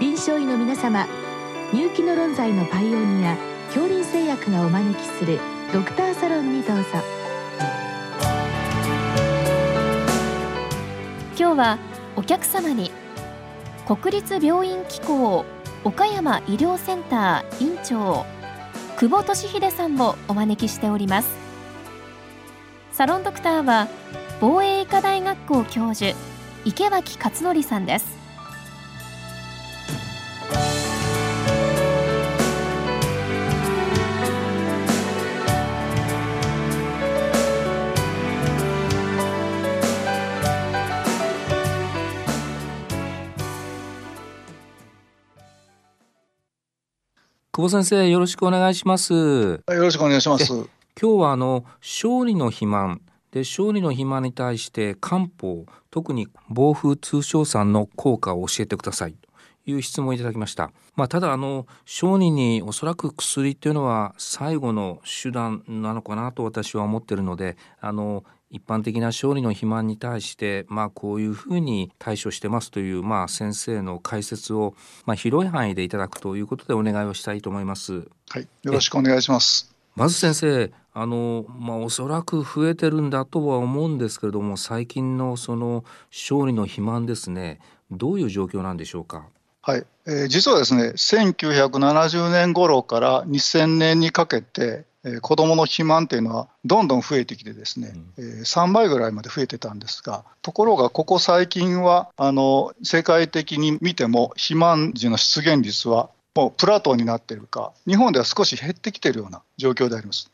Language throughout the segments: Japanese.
臨床医の皆様入気の論剤のパイオニア恐林製薬がお招きするドクターサロンにどうぞ。今日はお客様に国立病院機構岡山医療センター院長久保俊秀さんをお招きしております。サロンドクターは防衛医科大学校教授池脇勝則さんです。久保先生よろしくお願いします。よろしくお願いします。今日はあの勝利の肥満。で勝利の肥満に対して漢方特に暴風通商酸の効果を教えてくださいという質問をいただきました。まあ、ただあの小児におそらく薬っていうのは最後の手段なのかなと私は思ってるのであの一般的な小児の肥満に対してまあこういうふうに対処してますというまあ先生の解説をまあ広い範囲でいただくということでお願いをしたいと思います。はい、よろしくお願いします。まず先生あのまあおそらく増えてるんだとは思うんですけれども最近のその小児の肥満ですねどういう状況なんでしょうか？はい、えー、実はですね1970年頃から2000年にかけて、えー、子どもの肥満というのはどんどん増えてきてですね、うん、えー、3倍ぐらいまで増えてたんですがところがここ最近はあの世界的に見ても肥満児の出現率はもうプラトーになっているか日本では少し減ってきているような状況であります。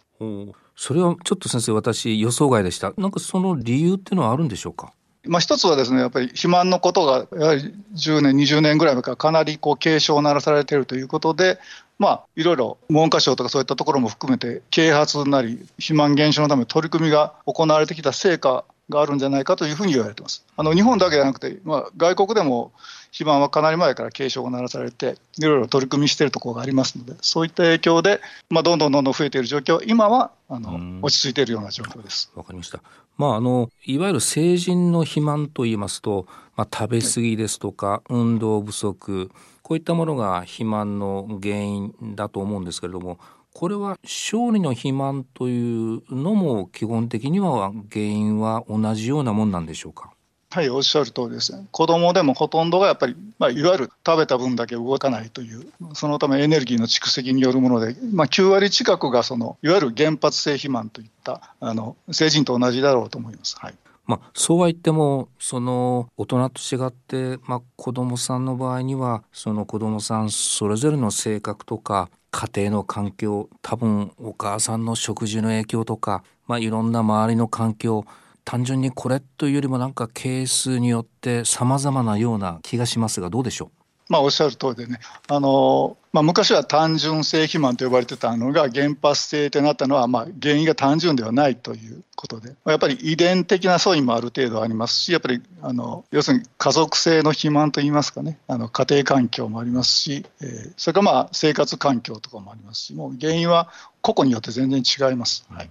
それはちょっと先生私予想外でした。なんかその理由っていうのはあるんでしょうか？まあ、一つはですねやっぱり肥満のことがやはり10年、20年ぐらい前からかなりこう警鐘を鳴らされているということで、まあ、いろいろ文科省とかそういったところも含めて、啓発なり、肥満減少のための取り組みが行われてきた成果があるんじゃないかというふうに言われています。あの日本だけじゃなくて、まあ、外国でも肥満はかなり前から警鐘が鳴らされて、いろいろ取り組みしているところがありますので、そういった影響で、まあ、どんどんどんどん増えている状況、今はあの落ち着いているような状況です。わかりました。まあ、あのいわゆる成人の肥満といいますと、まあ、食べ過ぎですとか、はい、運動不足こういったものが肥満の原因だと思うんですけれどもこれは小児の肥満というのも基本的には原因は同じようなもんなんでしょうか？はい、おっしゃる通りですね。子供でもほとんどがやっぱり、まあ、いわゆる食べた分だけ動かないという、そのためエネルギーの蓄積によるもので、まあ、9割近くがその、いわゆる原発性肥満といった、あの、成人と同じだろうと思います。はい。まあ、そうは言ってもその大人と違って、まあ、子どもさんの場合にはその子どもさんそれぞれの性格とか家庭の環境多分お母さんの食事の影響とか、まあ、いろんな周りの環境単純にこれというよりもなんかケースによって様々なような気がしますがどうでしょう？まあ、おっしゃる通りでね、あのまあ、昔は単純性肥満と呼ばれてたのが原発性となったのは、まあ、原因が単純ではないということで、やっぱり遺伝的な素因もある程度ありますし、やっぱりあの要するに家族性の肥満といいますかね、あの家庭環境もありますし、えー、それからまあ生活環境とかもありますし、もう原因は個々によって全然違います。はい。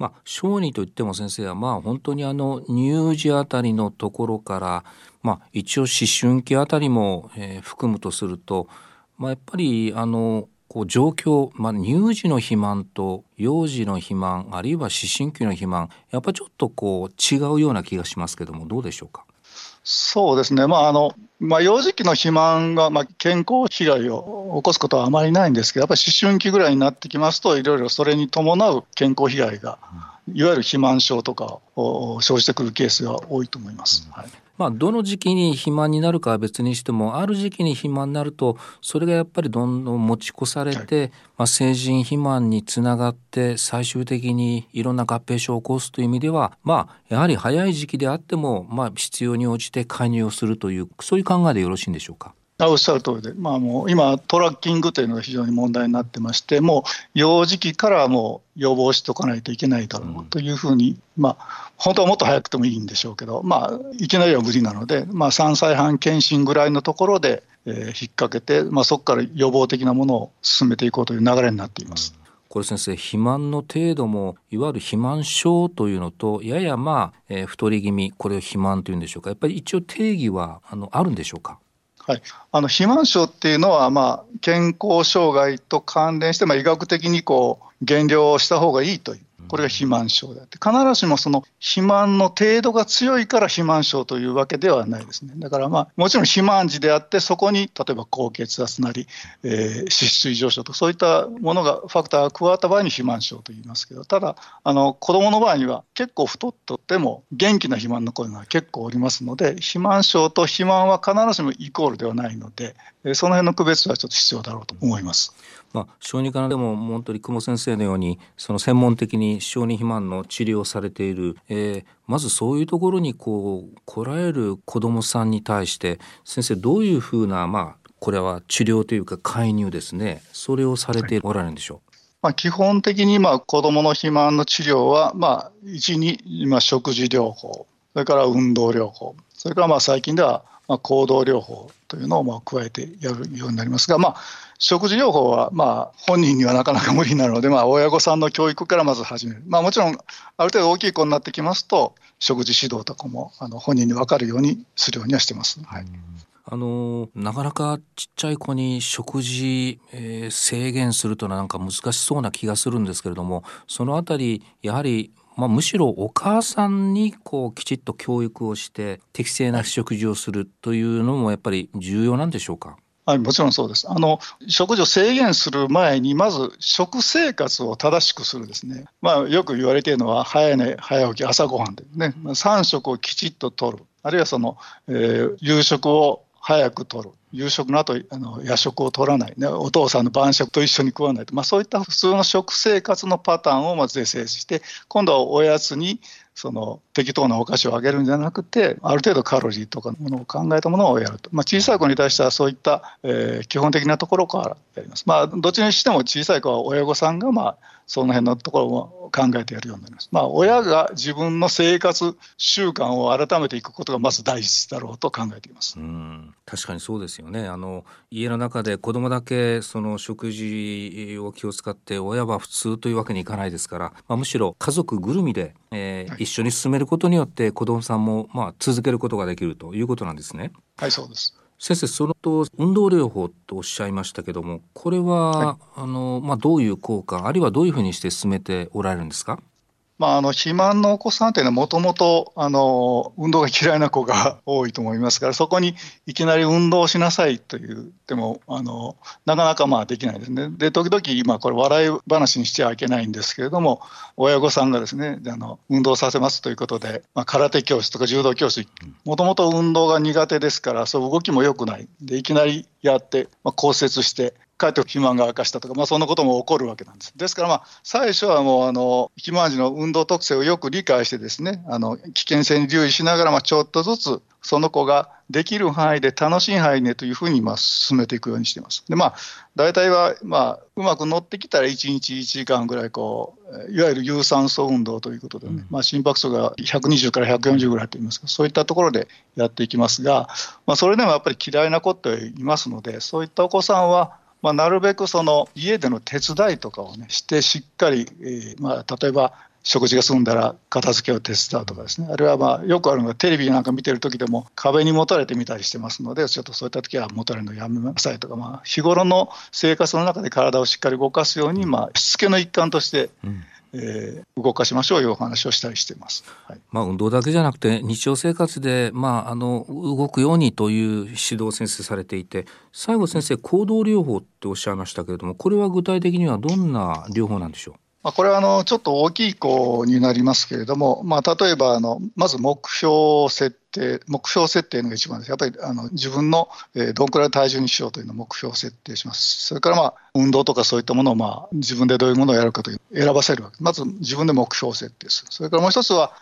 まあ、小児といっても先生はまあ本当にあの乳児あたりのところから、まあ、一応思春期あたりも、えー、含むとすると、まあ、やっぱりあのこう状況、まあ、乳児の肥満と幼児の肥満あるいは思春期の肥満やっぱちょっとこう違うような気がしますけどもどうでしょうか？そうですね、まああのまあ、幼児期の肥満が、まあ、健康被害を起こすことはあまりないんですけど、やっぱり思春期ぐらいになってきますと、いろいろそれに伴う健康被害が、いわゆる肥満症とかを生じてくるケースが多いと思います。はいまあ、どの時期に肥満になるかは別にしてもある時期に肥満になるとそれがやっぱりどんどん持ち越されて、はい、まあ、成人肥満につながって最終的にいろんな合併症を起こすという意味では、まあ、やはり早い時期であっても、まあ、必要に応じて介入をするというそういう考えでよろしいんでしょうか？おっしゃる通りで、まあ、もう今、トラッキングというのが非常に問題になってまして、もう幼児期からもう予防しておかないといけないだろうというふうに、まあ、本当はもっと早くてもいいんでしょうけど、まあ、いきなりは無理なので、まあ、3歳半検診ぐらいのところで、えー、引っ掛けて、まあ、そこから予防的なものを進めていこうという流れになっています。これ先生肥満の程度もいわゆる肥満症というのとややまあ、えー、太り気味これを肥満というんでしょうか。やっぱり一応定義はあのあるんでしょうか？はい、あの肥満症っていうのは、まあ、健康障害と関連して、まあ、医学的にこう減量した方がいいというこれが肥満症であって、必ずしもその肥満の程度が強いから肥満症というわけではないですね。だからまあ、もちろん肥満児であって、そこに例えば高血圧なり、えー、脂質異常症とか、そういったものが、ファクターが加わった場合に肥満症と言いますけど、ただ、あの子どもの場合には結構太っとっても元気な肥満の子が結構おりますので、肥満症と肥満は必ずしもイコールではないので、その辺の区別はちょっと必要だろうと思います。まあ、小児科でも本当に久保先生のようにその専門的に小児肥満の治療をされている、えー、まずそういうところにこう来られる子どもさんに対して先生どういうふうな、まあ、これは治療というか介入ですね。それをされておられるんでしょう、はい。まあ、基本的にまあ子どもの肥満の治療は、まあ、1に今食事療法それから運動療法それからまあ最近ではまあ行動療法というのをまあ加えてやるようになりますが、まあ、食事療法はまあ本人にはなかなか無理なので、まあ、親御さんの教育からまず始める、まあ、もちろんある程度大きい子になってきますと食事指導とかもあの本人に分かるようにするようにはしてます。はいあのなかなかちっちゃい子に食事、えー、制限するというのはなんか難しそうな気がするんですけれどもそのあたりやはりまあ、むしろお母さんにこうきちっと教育をして適正な食事をするというのもやっぱり重要なんでしょうか？はい、もちろんそうです。あの食事を制限する前に、まず食生活を正しくするですね、まあ、よく言われているのは、早寝、早起き、朝ごはんでね、3食をきちっととる、あるいはその、えー、夕食を早くとる。夕食の後あの夜食を取らない、ね、お父さんの晩食と一緒に食わないと、まあ、そういった普通の食生活のパターンをまず是正して、今度はおやつにその適当なお菓子をあげるんじゃなくて、ある程度カロリーとかのものを考えたものをやると、まあ、小さい子に対してはそういった、えー、基本的なところからやります。まあ、どっちにしても小さい子は親御さんが、まあ、その辺のところを考えてやるようになります。まあ、親が自分の生活習慣を改めていくことがまず大事だろうと考えています。うん確かにそうですよね。あの家の中で子供だけその食事を気を使って親は普通というわけにいかないですから、まあ、むしろ家族ぐるみで、えー、はい、一緒に進めることによって子供さんもまあ続けることができるということなんですね。はいそうです先生そのと運動療法とおっしゃいましたけどもこれは、はい、あのまあ、どういう効果あるいはどういうふうにして進めておられるんですか？まあ、あの肥満のお子さんというのはもともと運動が嫌いな子が 多いと思いますからそこにいきなり運動しなさいと言ってもあのなかなかまあできないですね。で時々、まあ、これ笑い話にしちゃいけないんですけれども親御さんがですねあの運動させますということで、まあ、空手教室とか柔道教室もともと運動が苦手ですからそう動きも良くないでいきなりやって、まあ、骨折してかえって肥満が悪化したとか、まあ、そんなことも起こるわけなんです。ですから、まあ、最初はもうあの肥満児の運動特性をよく理解してですねあの危険性に留意しながら、まあ、ちょっとずつその子ができる範囲で楽しい範囲でというふうにまあ進めていくようにしています。でまあ大体はまあうまく乗ってきたら1日1時間ぐらいこういわゆる有酸素運動ということでね、うん、まあ、心拍数が120から140ぐらいといいますかそういったところでやっていきますが、まあ、それでもやっぱり嫌いな子っていますのでそういったお子さんはまあ、なるべくその家での手伝いとかを、ね、してしっかり、えーまあ、例えば食事が済んだら片付けを手伝うとかですね。あるいはまあよくあるのがテレビなんか見てる時でも壁にもたれてみたりしてますのでちょっとそういった時はもたれるのやめなさいとか、まあ、日頃の生活の中で体をしっかり動かすように、まあ、しつけの一環として、うんえー、動かしましょういうお話をしたりしてます、はい、まあ、運動だけじゃなくて日常生活で、まあ、あの動くようにという指導を先生されていて最後先生行動療法っておっしゃいましたけれどもこれは具体的にはどんな療法なんでしょう？まあ、これはあのちょっと大きい子になりますけれども、まあ、例えばあのまず目標設定、目標設定のが一番です。やっぱりあの自分の、えどんくらい体重にしようというのを目標設定します。それからまあ運動とかそういったものをまあ自分でどういうものをやるかという選ばせるわけまず自分で目標を設定する。それからもう一つは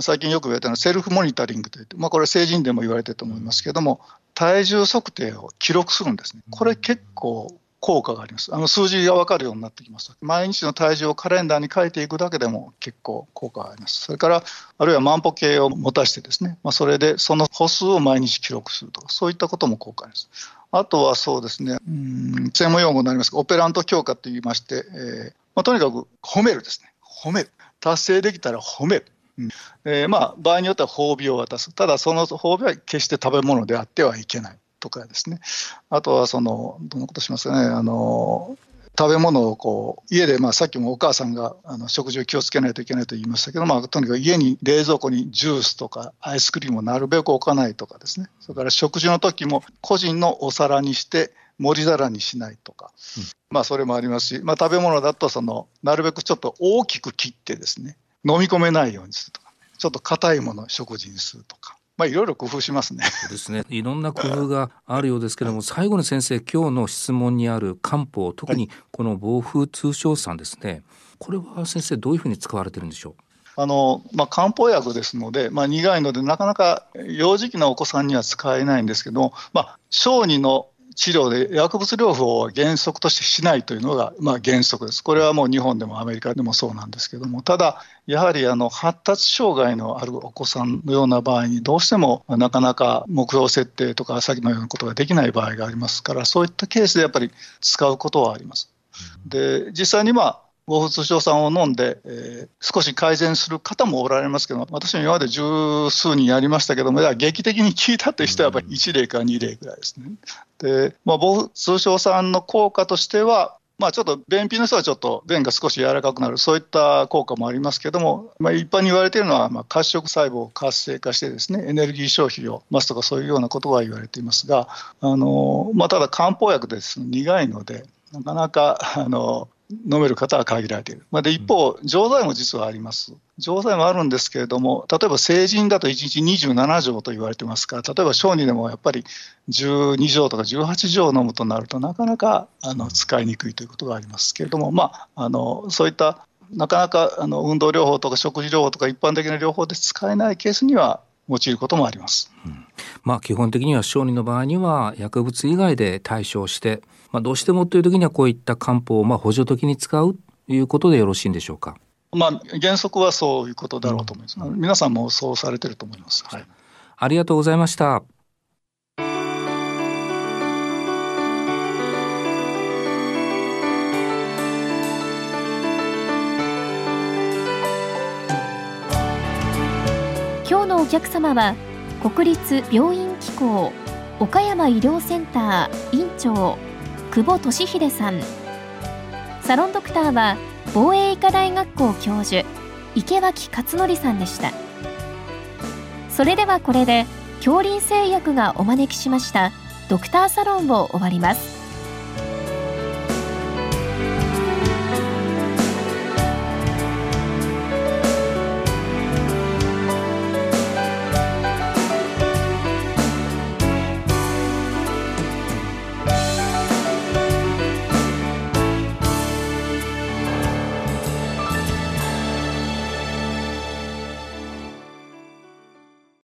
最近よく言われたのはセルフモニタリングといって、まあ、これ成人でも言われてると思いますけれども、体重測定を記録するんですね。これ結構効果があります。あの数字が分かるようになってきます。毎日の体重をカレンダーに書いていくだけでも結構効果があります。それから、あるいは万歩計を持たしてですね、まあ、それでその歩数を毎日記録するとか、そういったことも効果あります。あとはそうですね、うん専門用語になりますが、オペラント強化といいまして、えーまあ、とにかく褒めるですね。褒める。達成できたら褒める。うんえーまあ、場合によっては褒美を渡す。ただ、その褒美は決して食べ物であってはいけない。とかですね、あとはその、どんなことしますかね、あの食べ物をこう家で、まあ、さっきもお母さんがあの食事を気をつけないといけないと言いましたけど、まあ、とにかく家に冷蔵庫にジュースとかアイスクリームをなるべく置かないとかですね、それから食事の時も個人のお皿にして、盛り皿にしないとか、うん、まあ、それもありますし、まあ、食べ物だとその、なるべくちょっと大きく切ってですね、飲み込めないようにするとか、ちょっと硬いものを食事にするとか。まあ、いろいろ工夫しますね。そうですね。いろんな工夫があるようですけども、最後に先生、今日の質問にある漢方、特にこの暴風通商酸ですね。これは先生、どういうふうに使われてるんでしょう？あのまあ、漢方薬ですので、まあ、苦いので、なかなか幼児期のお子さんには使えないんですけど、まあ、小児の治療で薬物療法を原則としてしないというのが、まあ、原則です。これはもう日本でもアメリカでもそうなんですけども、ただ、やはりあの発達障害のあるお子さんのような場合に、どうしてもなかなか目標設定とか、さっきのようなことができない場合がありますから、そういったケースでやっぱり使うことはあります。で実際にまあ防風通商酸を飲んで、えー、少し改善する方もおられますけど、私も今まで十数人やりましたけども、劇的に効いたという人はやっぱり1例か2例ぐらいですね。で、まあ、防風通商酸の効果としては、まあ、ちょっと便秘の人はちょっと便が少し柔らかくなる、そういった効果もありますけども、まあ、一般に言われているのは、まあ、褐色細胞を活性化してですね、エネルギー消費を増すとかそういうようなことは言われていますが、あのまあ、ただ漢方薬です、苦いので、なかなかあの飲める方は限られている。まあ、で一方、錠剤も実はあります。錠剤もあるんですけれども、例えば成人だと1日27錠と言われてますから、例えば小児でもやっぱり12錠とか18錠飲むとなるとなかなかあの使いにくいということがありますけれども、まあ、あのそういったなかなかあの運動療法とか食事療法とか一般的な療法で使えないケースには用いることもあります。うん、まあ基本的には小児の場合には薬物以外で対処してまあ、どうしてもという時にはこういった漢方をまあ補助的に使うということでよろしいんでしょうか？まあ、原則はそういうことだろうと思います。うん、皆さんもそうされてると思います。はい。ありがとうございました。今日のお客様は国立病院機構岡山医療センター院長久保俊秀さん。サロンドクターは防衛医科大学校教授池脇勝則さんでした。それではこれで恐林製薬がお招きしましたドクターサロンを終わります。